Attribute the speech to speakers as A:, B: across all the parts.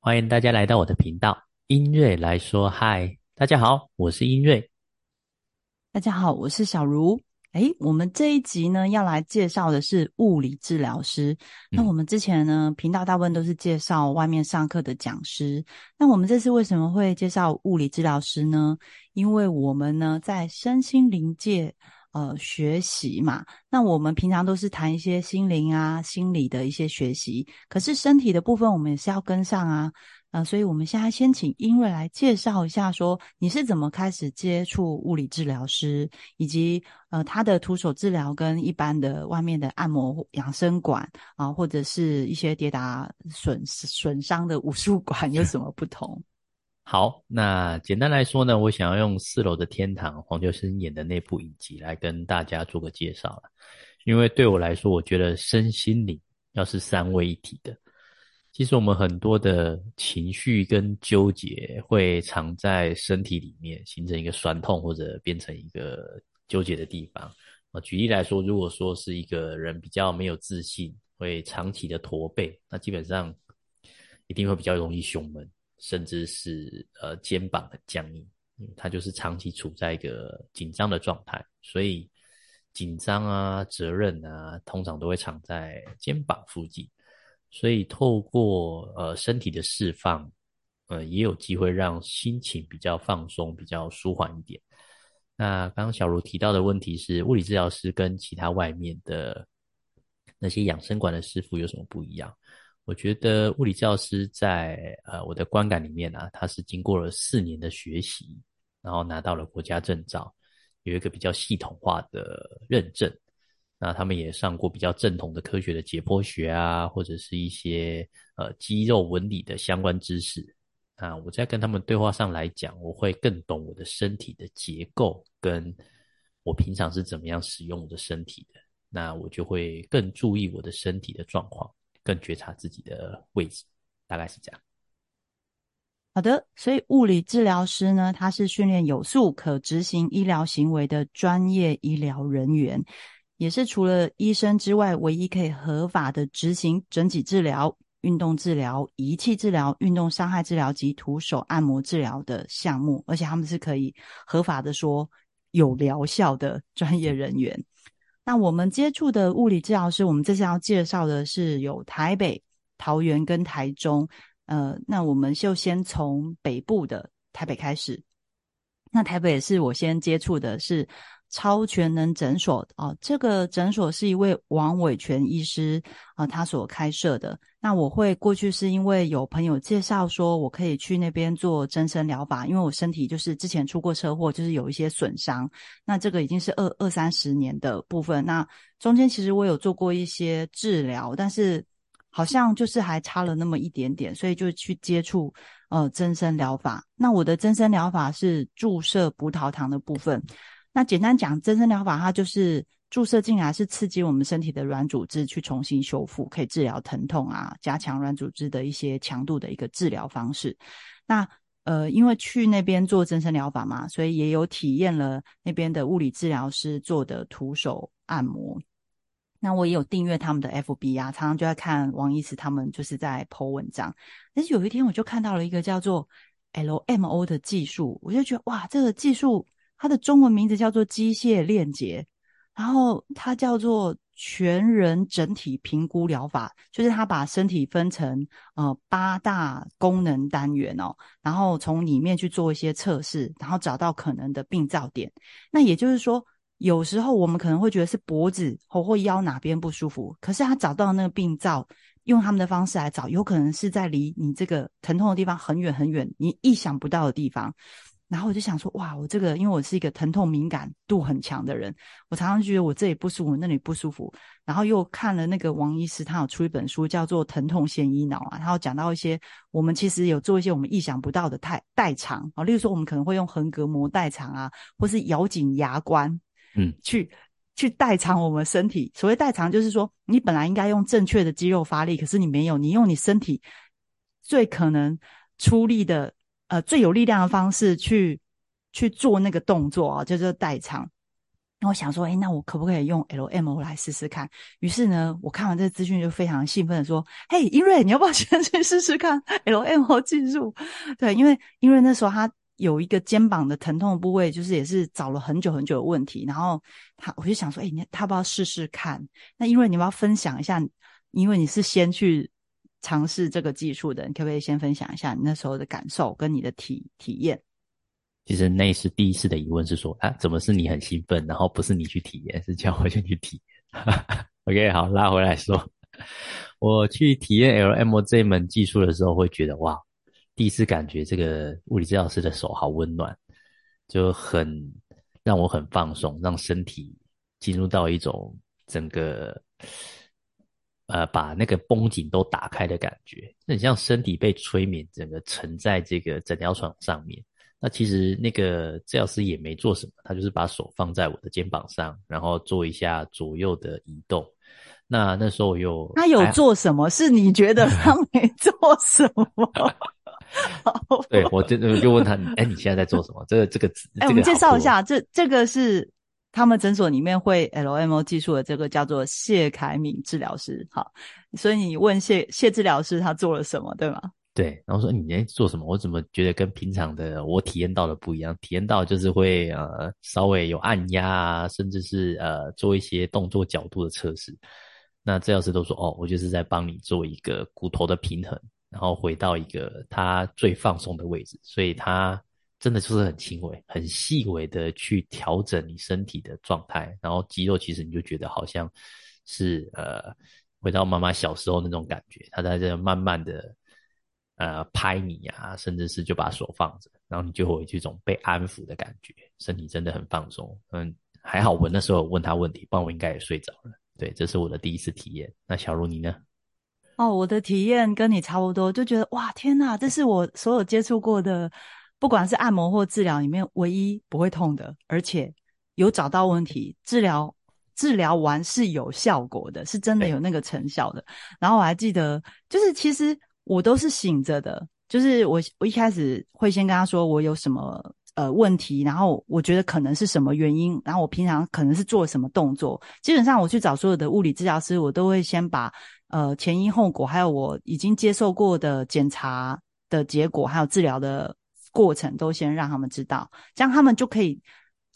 A: 欢迎大家来到我的频道，音瑞来说嗨，大家好，我是音瑞。
B: 大家好，我是小茹。诶，我们这一集呢要来介绍的是物理治疗师。那我们之前呢频道大部分都是介绍外面上课的讲师。那我们这次为什么会介绍物理治疗师呢？因为我们呢在身心灵界呃学习嘛。那我们平常都是谈一些心灵啊、心理的一些学习，可是身体的部分我们也是要跟上啊。呃，所以我们现在先请英瑞来介绍一下，说你是怎么开始接触物理治疗师，以及呃他的徒手治疗跟一般的外面的按摩养生馆啊，或者是一些跌打损损伤的武术馆有什么不同？
A: 好，那简单来说呢，我想要用四楼的天堂黄秋生演的那部影集来跟大家做个介绍了，因为对我来说，我觉得身心灵要是三位一体的。其实我们很多的情绪跟纠结会藏在身体里面，形成一个酸痛或者变成一个纠结的地方。啊，举例来说，如果说是一个人比较没有自信，会长期的驼背，那基本上一定会比较容易胸闷，甚至是呃肩膀很僵硬，他就是长期处在一个紧张的状态。所以紧张啊、责任啊，通常都会藏在肩膀附近。所以透过呃身体的释放，呃也有机会让心情比较放松，比较舒缓一点。那刚刚小茹提到的问题是，物理治疗师跟其他外面的那些养生馆的师傅有什么不一样？我觉得物理治疗师在呃我的观感里面啊，他是经过了四年的学习，然后拿到了国家证照，有一个比较系统化的认证。那他们也上过比较正统的科学的解剖学啊，或者是一些呃肌肉纹理的相关知识。那我在跟他们对话上来讲，我会更懂我的身体的结构，跟我平常是怎么样使用我的身体的。那我就会更注意我的身体的状况，更觉察自己的位置，大概是这样。
B: 好的，所以物理治疗师呢，他是训练有素可执行医疗行为的专业医疗人员。也是除了医生之外，唯一可以合法的执行整体治疗、运动治疗、仪器治疗、运动伤害治疗及徒手按摩治疗的项目，而且他们是可以合法的说有疗效的专业人员。那我们接触的物理治疗师，我们这次要介绍的是有台北、桃园跟台中。呃，那我们就先从北部的台北开始。那台北是我先接触的是。超全能诊所啊，这个诊所是一位王伟全医师啊，他所开设的。那我会过去是因为有朋友介绍说，我可以去那边做增生疗法，因为我身体就是之前出过车祸，就是有一些损伤。那这个已经是二二三十年的部分。那中间其实我有做过一些治疗，但是好像就是还差了那么一点点，所以就去接触呃增生疗法。那我的增生疗法是注射葡萄糖的部分。那简单讲，增生疗法它就是注射进来，是刺激我们身体的软组织去重新修复，可以治疗疼痛啊，加强软组织的一些强度的一个治疗方式。那呃，因为去那边做增生疗法嘛，所以也有体验了那边的物理治疗师做的徒手按摩。那我也有订阅他们的 FB 啊，常常就在看王医师他们就是在 po 文章。但是有一天我就看到了一个叫做 LMO 的技术，我就觉得哇，这个技术。它的中文名字叫做机械链接，然后它叫做全人整体评估疗法，就是它把身体分成呃八大功能单元哦，然后从里面去做一些测试，然后找到可能的病灶点。那也就是说，有时候我们可能会觉得是脖子或或腰哪边不舒服，可是他找到那个病灶，用他们的方式来找，有可能是在离你这个疼痛的地方很远很远，你意想不到的地方。然后我就想说，哇，我这个因为我是一个疼痛敏感度很强的人，我常常觉得我这里不舒服，那里不舒服。然后又看了那个王医师，他有出一本书叫做《疼痛先医脑》啊，然后讲到一些我们其实有做一些我们意想不到的代代偿啊，例如说我们可能会用横膈膜代偿啊，或是咬紧牙关，
A: 嗯，
B: 去去代偿我们身体。所谓代偿，就是说你本来应该用正确的肌肉发力，可是你没有，你用你身体最可能出力的。呃，最有力量的方式去去做那个动作啊，就是代偿。那我想说，哎，那我可不可以用 LMO 来试试看？于是呢，我看完这个资讯就非常兴奋的说：“嘿，英瑞，你要不要先 去试试看 LMO 技术？”对，因为因为那时候他有一个肩膀的疼痛部位，就是也是找了很久很久的问题。然后他我就想说，哎，你他不要试试看？那因为你要不要分享一下？因为你是先去尝试这个技术的，你可不可以先分享一下你那时候的感受跟你的体体验？
A: 其实那是第一次的疑问是说，啊，怎么是你很兴奋，然后不是你去体验，是叫我先去体验。OK，好，拉回来说，我去体验 L M 这门技术的时候，会觉得哇，第一次感觉这个物理治疗师的手好温暖，就很让我很放松，让身体进入到一种整个呃把那个绷紧都打开的感觉，那很像身体被催眠，整个沉在这个诊疗床上面。那其实那个治疗师也没做什么，他就是把手放在我的肩膀上，然后做一下左右的移动。那那时候有
B: 他有做什么？是你觉得他 没做什么？
A: 对我就就问他，哎，你现在在做什么？这个这个
B: 哎，我们介绍一下，这这个是他们诊所里面会 LMO 技术的这个叫做谢凯敏治疗师。好，所以你问谢谢治疗师他做了什么，对吗？
A: 对，然后说你在做什么？我怎么觉得跟平常的我体验到的不一样？体验到就是会呃稍微有按压啊，甚至是呃做一些动作角度的测试。那治疗师都说哦，我就是在帮你做一个骨头的平衡，然后回到一个它最放松的位置。所以它真的就是很轻微、很细微的去调整你身体的状态，然后肌肉其实你就觉得好像是呃回到妈妈小时候那种感觉，她在这慢慢的。呃，拍你啊，甚至是就把手放着，然后你就会有这种被安抚的感觉，身体真的很放松。嗯，还好我那时候问他问题，不然我应该也睡着了。对，这是我的第一次体验。那小茹你呢？
B: 哦，我的体验跟你差不多，就觉得哇，天哪，这是我所有接触过的，不管是按摩或治疗里面唯一不会痛的，而且有找到问题，治疗治疗完是有效果的，是真的有那个成效的。然后我还记得，就是其实。我都是醒着的，就是我我一开始会先跟他说我有什么呃问题，然后我觉得可能是什么原因，然后我平常可能是做什么动作。基本上我去找所有的物理治疗师，我都会先把呃前因后果，还有我已经接受过的检查的结果，还有治疗的过程，都先让他们知道，这样他们就可以。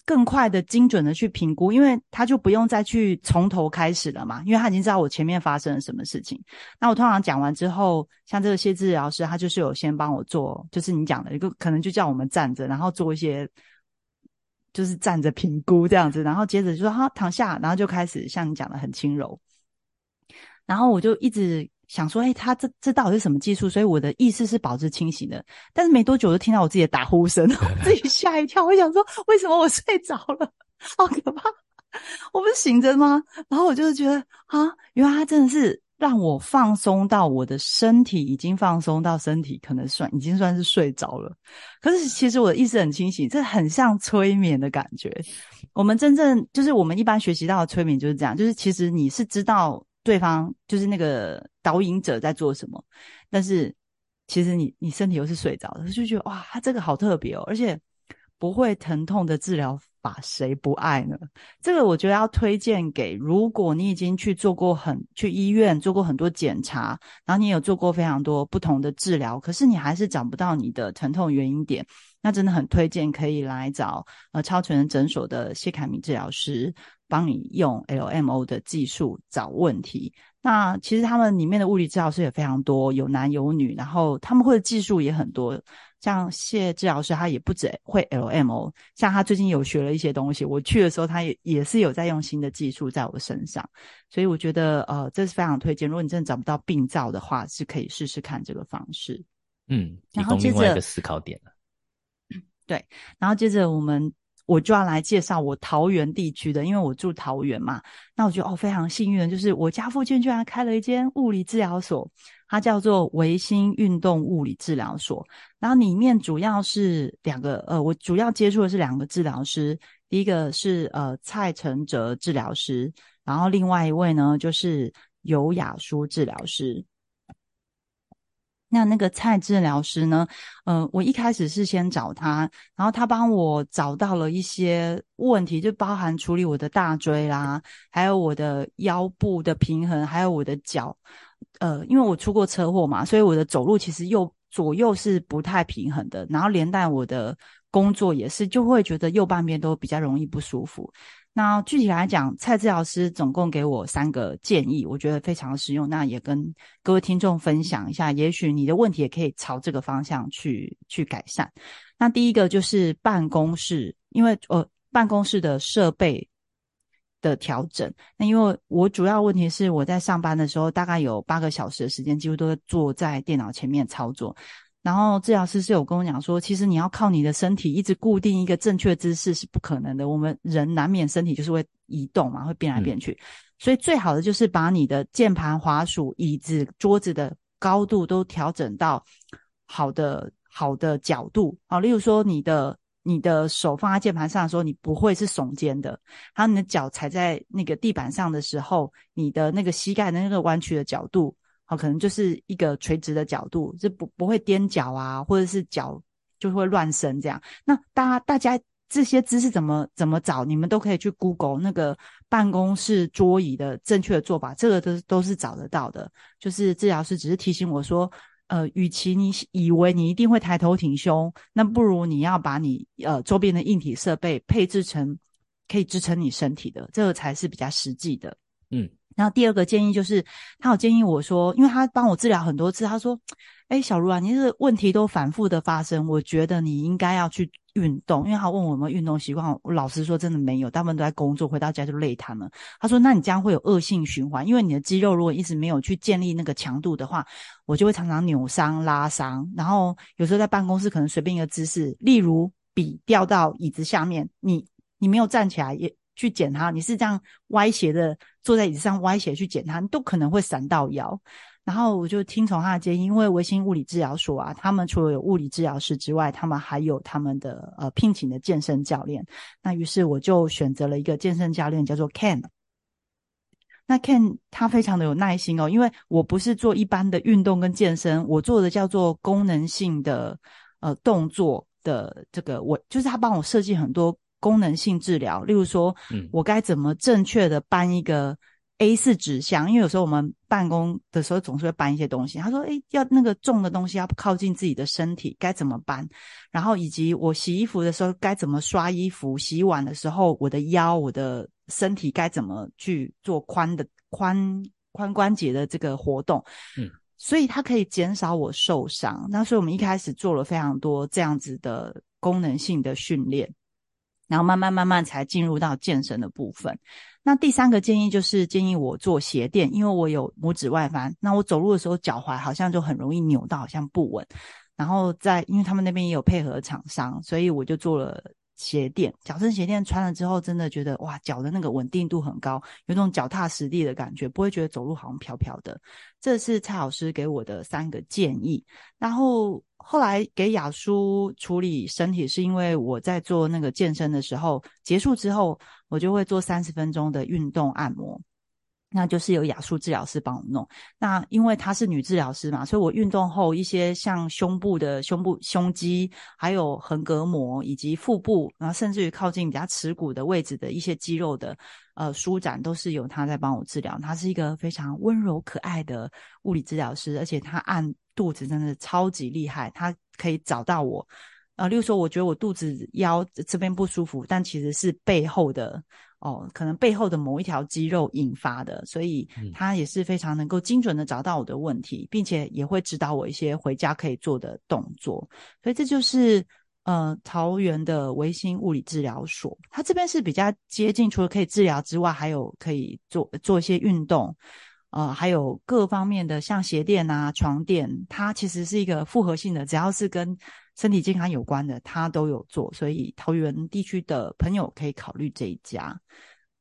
B: 更快的、精准的去评估，因为他就不用再去从头开始了嘛，因为他已经知道我前面发生了什么事情。那我通常讲完之后，像这个谢治疗师，他就是有先帮我做，就是你讲的一个，可能就叫我们站着，然后做一些，就是站着评估这样子，然后接着就说好躺下，然后就开始像你讲的很轻柔，然后我就一直。想说，哎，他这这到底是什么技术？所以我的意识是保持清醒的，但是没多久就听到我自己的打呼声，自己吓一跳。我想说，为什么我睡着了？好可怕！我不是醒着吗？然后我就是觉得啊，原来他真的是让我放松到我的身体已经放松到身体可能算已经算是睡着了。可是其实我的意识很清醒，这很像催眠的感觉。我们真正就是我们一般学习到的催眠就是这样，就是其实你是知道。对方就是那个导引者在做什么，但是其实你你身体又是睡着的，就觉得哇，他这个好特别哦，而且不会疼痛的治疗法，谁不爱呢？这个我觉得要推荐给，如果你已经去做过很去医院做过很多检查，然后你有做过非常多不同的治疗，可是你还是找不到你的疼痛原因点，那真的很推荐可以来找呃超全诊所的谢凯明治疗师。帮你用 LMO 的技术找问题。那其实他们里面的物理治疗师也非常多，有男有女，然后他们会的技术也很多。像谢治疗师，他也不止会 LMO，像他最近有学了一些东西。我去的时候，他也也是有在用新的技术在我身上。所以我觉得，呃，这是非常推荐。如果你真的找不到病灶的话，是可以试试看这个方式。
A: 嗯，然后另外一个思考点了。
B: 对，然后接着我们。我就要来介绍我桃园地区的，因为我住桃园嘛。那我觉得哦，非常幸运的，就是我家附近居然开了一间物理治疗所，它叫做维新运动物理治疗所。然后里面主要是两个，呃，我主要接触的是两个治疗师，第一个是呃蔡承哲治疗师，然后另外一位呢就是尤雅舒治疗师。那那个蔡治疗师呢？呃，我一开始是先找他，然后他帮我找到了一些问题，就包含处理我的大椎啦，还有我的腰部的平衡，还有我的脚。呃，因为我出过车祸嘛，所以我的走路其实右左右是不太平衡的，然后连带我的工作也是，就会觉得右半边都比较容易不舒服。那具体来讲，蔡志老师总共给我三个建议，我觉得非常实用。那也跟各位听众分享一下，也许你的问题也可以朝这个方向去去改善。那第一个就是办公室，因为呃办公室的设备的调整。那因为我主要问题是我在上班的时候，大概有八个小时的时间，几乎都坐在电脑前面操作。然后治疗师是有跟我讲说，其实你要靠你的身体一直固定一个正确姿势是不可能的。我们人难免身体就是会移动嘛，会变来变去，所以最好的就是把你的键盘、滑鼠、椅子、桌子的高度都调整到好的好的角度啊。例如说，你的你的手放在键盘上的时候，你不会是耸肩的；还有你的脚踩在那个地板上的时候，你的那个膝盖的那个弯曲的角度。好，可能就是一个垂直的角度，是不不会踮脚啊，或者是脚就会乱伸这样。那大家大家这些姿势怎么怎么找？你们都可以去 Google 那个办公室桌椅的正确的做法，这个都都是找得到的。就是治疗师只是提醒我说，呃，与其你以为你一定会抬头挺胸，那不如你要把你呃周边的硬体设备配置成可以支撑你身体的，这个才是比较实际的。嗯。然后第二个建议就是，他有建议我说，因为他帮我治疗很多次，他说：“哎，小茹啊，你这个问题都反复的发生，我觉得你应该要去运动。”因为他问我有没有运动习惯，我老实说真的没有，大部分都在工作，回到家就累瘫了。他说：“那你这样会有恶性循环，因为你的肌肉如果一直没有去建立那个强度的话，我就会常常扭伤、拉伤。然后有时候在办公室可能随便一个姿势，例如笔掉到椅子下面，你你没有站起来也。”去捡它，你是这样歪斜的坐在椅子上歪斜去捡它，你都可能会闪到腰。然后我就听从他的建议，因为维新物理治疗所啊，他们除了有物理治疗师之外，他们还有他们的呃聘请的健身教练。那于是我就选择了一个健身教练，叫做 Ken。那 Ken 他非常的有耐心哦，因为我不是做一般的运动跟健身，我做的叫做功能性的呃动作的这个，我就是他帮我设计很多。功能性治疗，例如说，我该怎么正确的搬一个 A 四纸箱？因为有时候我们办公的时候总是会搬一些东西。他说：“诶，要那个重的东西要靠近自己的身体，该怎么搬？然后以及我洗衣服的时候该怎么刷衣服？洗碗的时候，我的腰、我的身体该怎么去做髋的髋髋关节的这个活动？嗯，所以它可以减少我受伤。那所以我们一开始做了非常多这样子的功能性的训练。”然后慢慢慢慢才进入到健身的部分。那第三个建议就是建议我做鞋垫，因为我有拇指外翻，那我走路的时候脚踝好像就很容易扭到，好像不稳。然后在因为他们那边也有配合厂商，所以我就做了鞋垫。矫正鞋垫穿了之后，真的觉得哇，脚的那个稳定度很高，有种脚踏实地的感觉，不会觉得走路好像飘飘的。这是蔡老师给我的三个建议。然后。后来给雅舒处理身体，是因为我在做那个健身的时候，结束之后我就会做三十分钟的运动按摩，那就是由雅舒治疗师帮我弄。那因为她是女治疗师嘛，所以我运动后一些像胸部的胸部胸肌，还有横膈膜以及腹部，然后甚至于靠近比较耻骨的位置的一些肌肉的呃舒展，都是由她在帮我治疗。她是一个非常温柔可爱的物理治疗师，而且她按。肚子真的超级厉害，她可以找到我。呃，例如说，我觉得我肚子腰这边不舒服，但其实是背后的哦，可能背后的某一条肌肉引发的，所以他也是非常能够精准的找到我的问题，并且也会指导我一些回家可以做的动作。所以这就是呃桃园的维新物理治疗所，它这边是比较接近，除了可以治疗之外，还有可以做做一些运动。呃，还有各方面的像鞋垫啊、床垫，它其实是一个复合性的，只要是跟身体健康有关的，他都有做。所以桃园地区的朋友可以考虑这一家。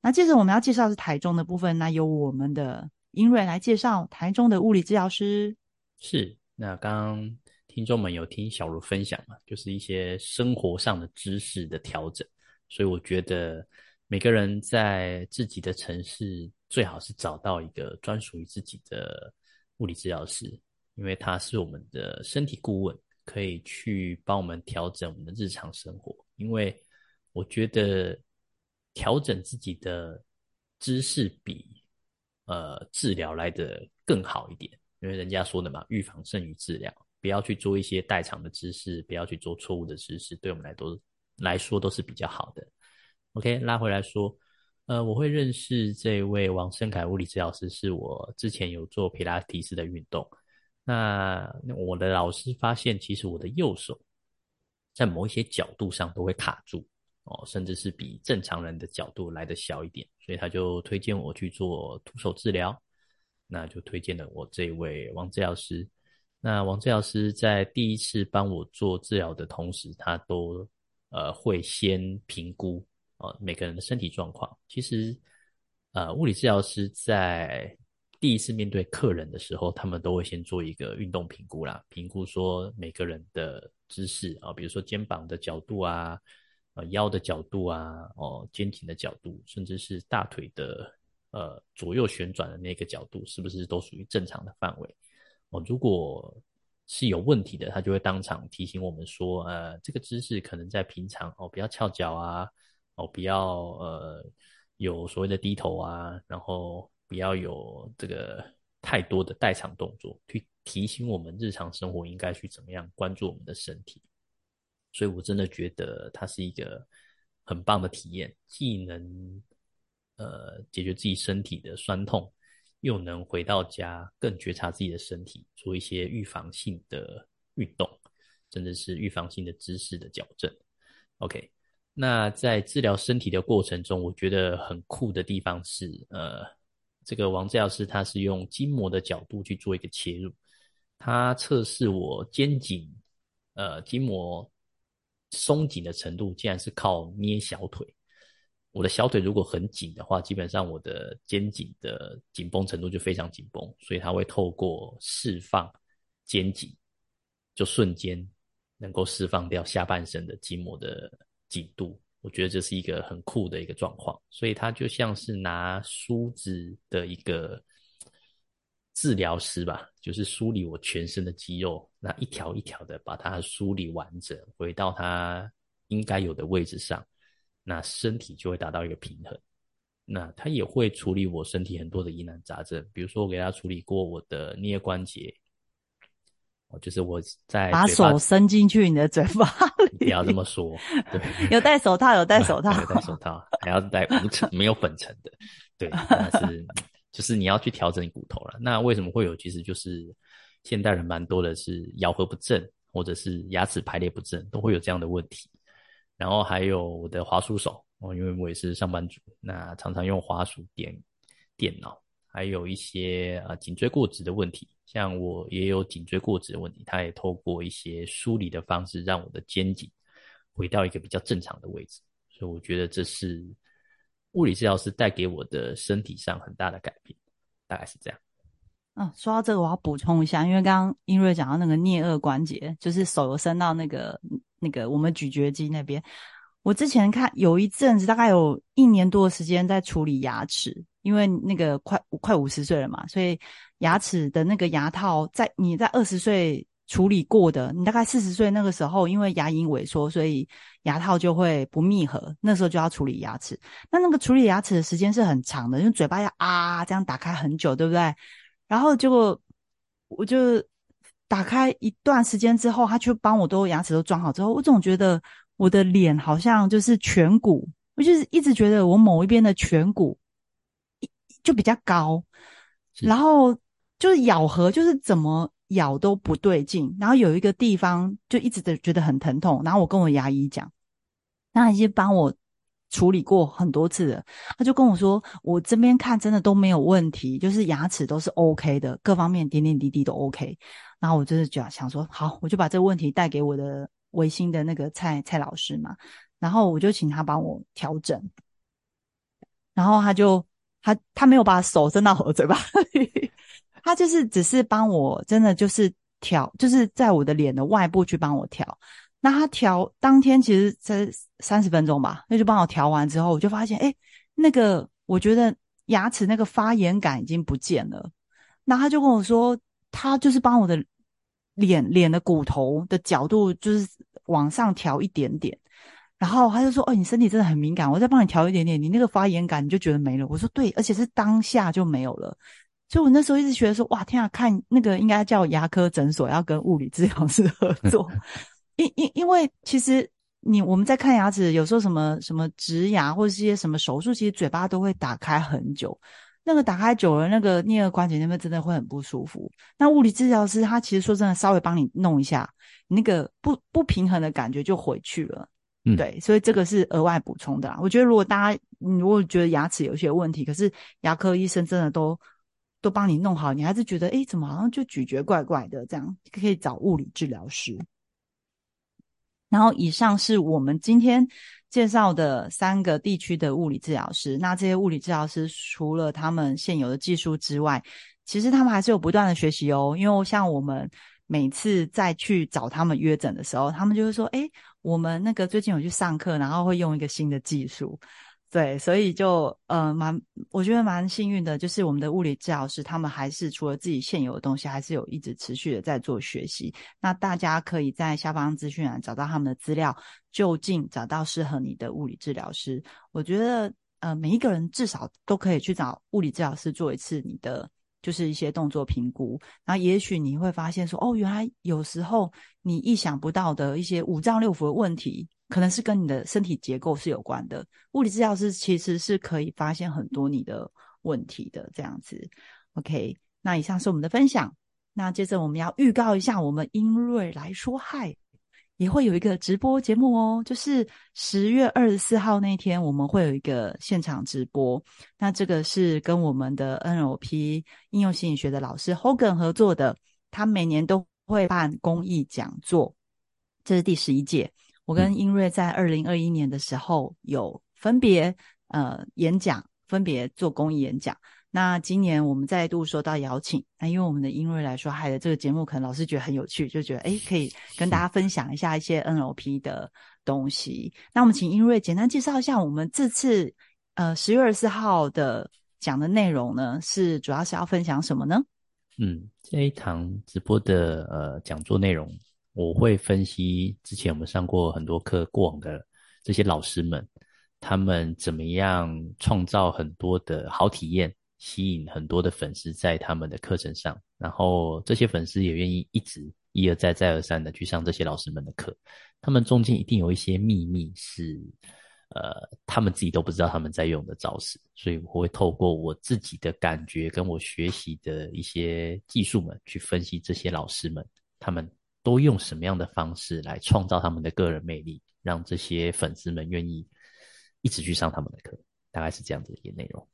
B: 那接着我们要介绍是台中的部分，那由我们的英瑞来介绍台中的物理治疗师。
A: 是，那刚刚听众们有听小茹分享嘛，就是一些生活上的知识的调整。所以我觉得每个人在自己的城市。最好是找到一个专属于自己的物理治疗师，因为他是我们的身体顾问，可以去帮我们调整我们的日常生活。因为我觉得调整自己的知识比呃治疗来的更好一点，因为人家说的嘛，预防胜于治疗。不要去做一些代偿的知识，不要去做错误的知识，对我们来都来说都是比较好的。OK，拉回来说，呃，我会认识这位王胜凯物理治疗师，是我之前有做皮拉提斯的运动。那我的老师发现，其实我的右手在某一些角度上都会卡住哦，甚至是比正常人的角度来的小一点，所以他就推荐我去做徒手治疗。那就推荐了我这位王治疗师。那王治疗师在第一次帮我做治疗的同时，他都呃会先评估呃每个人的身体状况。其实呃物理治疗师在第一次面对客人的时候，他们都会先做一个运动评估啦，评估说每个人的姿势啊，比如说肩膀的角度啊，呃腰的角度啊，哦肩颈的角度，甚至是大腿的呃左右旋转的那个角度，是不是都属于正常的范围？哦，如果是有问题的，他就会当场提醒我们说，呃，这个姿势可能在平常哦，不要翘脚啊，哦，不要呃有所谓的低头啊，然后不要有这个太多的代偿动作，去提醒我们日常生活应该去怎么样关注我们的身体。所以我真的觉得它是一个很棒的体验，既能呃解决自己身体的酸痛。又能回到家更觉察自己的身体，做一些预防性的运动，甚至是预防性的姿势的矫正。OK，那在治疗身体的过程中，我觉得很酷的地方是，呃，这个王治疗师他是用筋膜的角度去做一个切入，他测试我肩颈，呃，筋膜松紧的程度，竟然是靠捏小腿。我的小腿如果很紧的话，基本上我的肩颈的紧绷程度就非常紧绷，所以它会透过释放肩颈，就瞬间能够释放掉下半身的筋膜的紧度。我觉得这是一个很酷的一个状况，所以他就像是拿梳子的一个治疗师吧，就是梳理我全身的肌肉，那一条一条的把它梳理完整，回到它应该有的位置上。那身体就会达到一个平衡，那他也会处理我身体很多的疑难杂症，比如说我给他处理过我的颞关节，就是我在
B: 把手伸进去你的嘴巴里，
A: 不要这么说，对，
B: 有戴手套，有戴手套，
A: 有戴手套，还要戴无尘没有粉尘的，对，但是就是你要去调整骨头了。那为什么会有？其实就是现代人蛮多的是咬合不正，或者是牙齿排列不正，都会有这样的问题。然后还有我的滑鼠手哦，因为我也是上班族，那常常用滑鼠点电脑，还有一些啊颈椎过直的问题，像我也有颈椎过直的问题，他也透过一些梳理的方式，让我的肩颈回到一个比较正常的位置，所以我觉得这是物理治疗师带给我的身体上很大的改变，大概是这样。
B: 嗯，说到这个，我要补充一下，因为刚刚英瑞讲到那个颞颌关节，就是手有伸到那个。那个我们咀嚼肌那边，我之前看有一阵子，大概有一年多的时间在处理牙齿，因为那个快快五十岁了嘛，所以牙齿的那个牙套在你在二十岁处理过的，你大概四十岁那个时候，因为牙龈萎缩，所以牙套就会不密合，那时候就要处理牙齿。那那个处理牙齿的时间是很长的，因为嘴巴要啊这样打开很久，对不对？然后结果我就。打开一段时间之后，他去帮我都牙齿都装好之后，我总觉得我的脸好像就是颧骨，我就是一直觉得我某一边的颧骨就比较高，然后就是咬合就是怎么咬都不对劲，然后有一个地方就一直的觉得很疼痛，然后我跟我牙医讲，他已经帮我处理过很多次了，他就跟我说，我这边看真的都没有问题，就是牙齿都是 OK 的，各方面点点滴滴都 OK。然后我就是讲想说，好，我就把这个问题带给我的维新的那个蔡蔡老师嘛，然后我就请他帮我调整，然后他就他他没有把手伸到我嘴巴里，他就是只是帮我真的就是调，就是在我的脸的外部去帮我调。那他调当天其实才三十分钟吧，那就帮我调完之后，我就发现，哎，那个我觉得牙齿那个发炎感已经不见了。那他就跟我说。他就是帮我的脸脸的骨头的角度就是往上调一点点，然后他就说：“哦，你身体真的很敏感，我再帮你调一点点，你那个发炎感你就觉得没了。”我说：“对，而且是当下就没有了。”所以，我那时候一直觉得说：“哇，天啊，看那个应该叫牙科诊所要跟物理治疗师合作，因因因为其实你我们在看牙齿，有时候什么什么植牙或者是一些什么手术，其实嘴巴都会打开很久。”那个打开久了，那个颞颌关节那边真的会很不舒服。那物理治疗师他其实说真的，稍微帮你弄一下，那个不不平衡的感觉就回去了。
A: 嗯，
B: 对，所以这个是额外补充的啦。我觉得如果大家如果觉得牙齿有些问题，可是牙科医生真的都都帮你弄好，你还是觉得哎，怎么好像就咀嚼怪怪的，这样可以找物理治疗师。然后以上是我们今天。介绍的三个地区的物理治疗师，那这些物理治疗师除了他们现有的技术之外，其实他们还是有不断的学习哦。因为像我们每次再去找他们约诊的时候，他们就会说：“哎，我们那个最近有去上课，然后会用一个新的技术。”对，所以就呃蛮，我觉得蛮幸运的，就是我们的物理治疗师，他们还是除了自己现有的东西，还是有一直持续的在做学习。那大家可以在下方资讯栏找到他们的资料，就近找到适合你的物理治疗师。我觉得呃每一个人至少都可以去找物理治疗师做一次你的。就是一些动作评估，然后也许你会发现说，哦，原来有时候你意想不到的一些五脏六腑的问题，可能是跟你的身体结构是有关的。物理治疗师其实是可以发现很多你的问题的，这样子。OK，那以上是我们的分享，那接着我们要预告一下，我们英瑞来说嗨。也会有一个直播节目哦，就是十月二十四号那天，我们会有一个现场直播。那这个是跟我们的 NLP 应用心理学的老师 Hogan 合作的，他每年都会办公益讲座，这是第十一届。我跟英瑞在二零二一年的时候有分别呃演讲，分别做公益演讲。那今年我们再度收到邀请，那因为我们的英瑞来说，害的这个节目可能老师觉得很有趣，就觉得诶可以跟大家分享一下一些 NLP 的东西。那我们请英瑞简单介绍一下我们这次呃十月二十四号的讲的内容呢，是主要是要分享什么呢？
A: 嗯，这一堂直播的呃讲座内容，我会分析之前我们上过很多课过往的这些老师们，他们怎么样创造很多的好体验。吸引很多的粉丝在他们的课程上，然后这些粉丝也愿意一直一而再再而三的去上这些老师们的课。他们中间一定有一些秘密是，呃，他们自己都不知道他们在用的招式。所以我会透过我自己的感觉跟我学习的一些技术们去分析这些老师们，他们都用什么样的方式来创造他们的个人魅力，让这些粉丝们愿意一直去上他们的课。大概是这样子一个内容。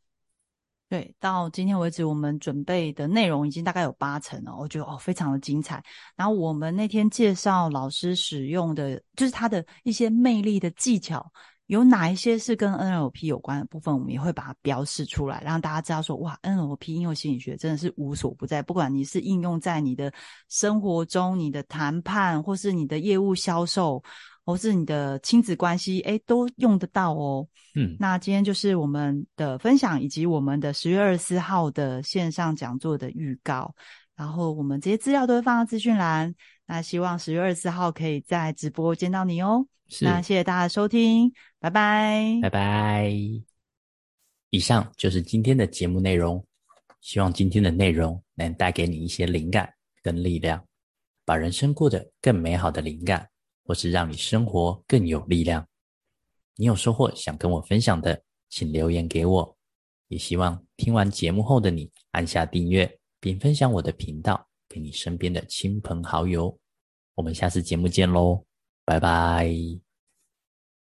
B: 对，到今天为止，我们准备的内容已经大概有八成了，我觉得哦，非常的精彩。然后我们那天介绍老师使用的，就是他的一些魅力的技巧，有哪一些是跟 NLP 有关的部分，我们也会把它标示出来，让大家知道说，哇，NLP 应用心理学真的是无所不在，不管你是应用在你的生活中、你的谈判，或是你的业务销售。或是你的亲子关系，哎，都用得到哦。
A: 嗯，
B: 那今天就是我们的分享，以及我们的十月二十四号的线上讲座的预告。然后我们这些资料都会放到资讯栏。那希望十月二十四号可以在直播见到你哦。那谢谢大家收听，拜拜，
A: 拜拜。以上就是今天的节目内容。希望今天的内容能带给你一些灵感跟力量，把人生过得更美好的灵感。或是让你生活更有力量，你有收获想跟我分享的，请留言给我。也希望听完节目后的你按下订阅，并分享我的频道给你身边的亲朋好友。我们下次节目见喽，拜拜。